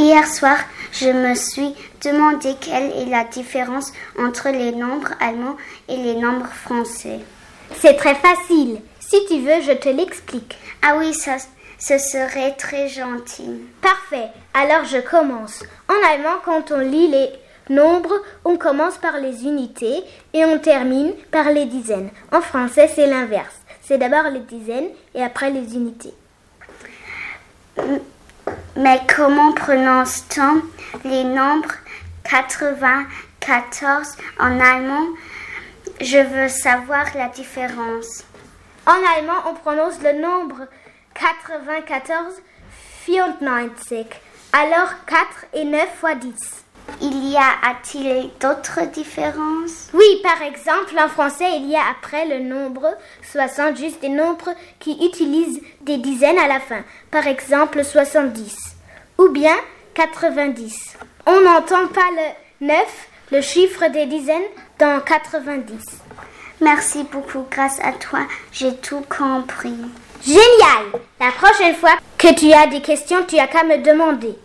Hier soir, je me suis demandé quelle est la différence entre les nombres allemands et les nombres français. C'est très facile. Si tu veux, je te l'explique. Ah oui, ça, ce serait très gentil. Parfait. Alors je commence. En allemand, quand on lit les nombres, on commence par les unités et on termine par les dizaines. En français, c'est l'inverse. C'est d'abord les dizaines et après les unités. Mais comment prononce-t-on les nombres 94 en allemand? Je veux savoir la différence. En allemand, on prononce le nombre 94 94. Alors 4 et 9 fois 10. Il y a a-t-il d'autres différences? Oui, par exemple, en français, il y a après le nombre 60 juste des nombres qui utilisent des dizaines à la fin. Par exemple, 70 ou bien 90. On n'entend pas le 9, le chiffre des dizaines, dans 90. Merci beaucoup, grâce à toi, j'ai tout compris. Génial La prochaine fois que tu as des questions, tu as qu'à me demander.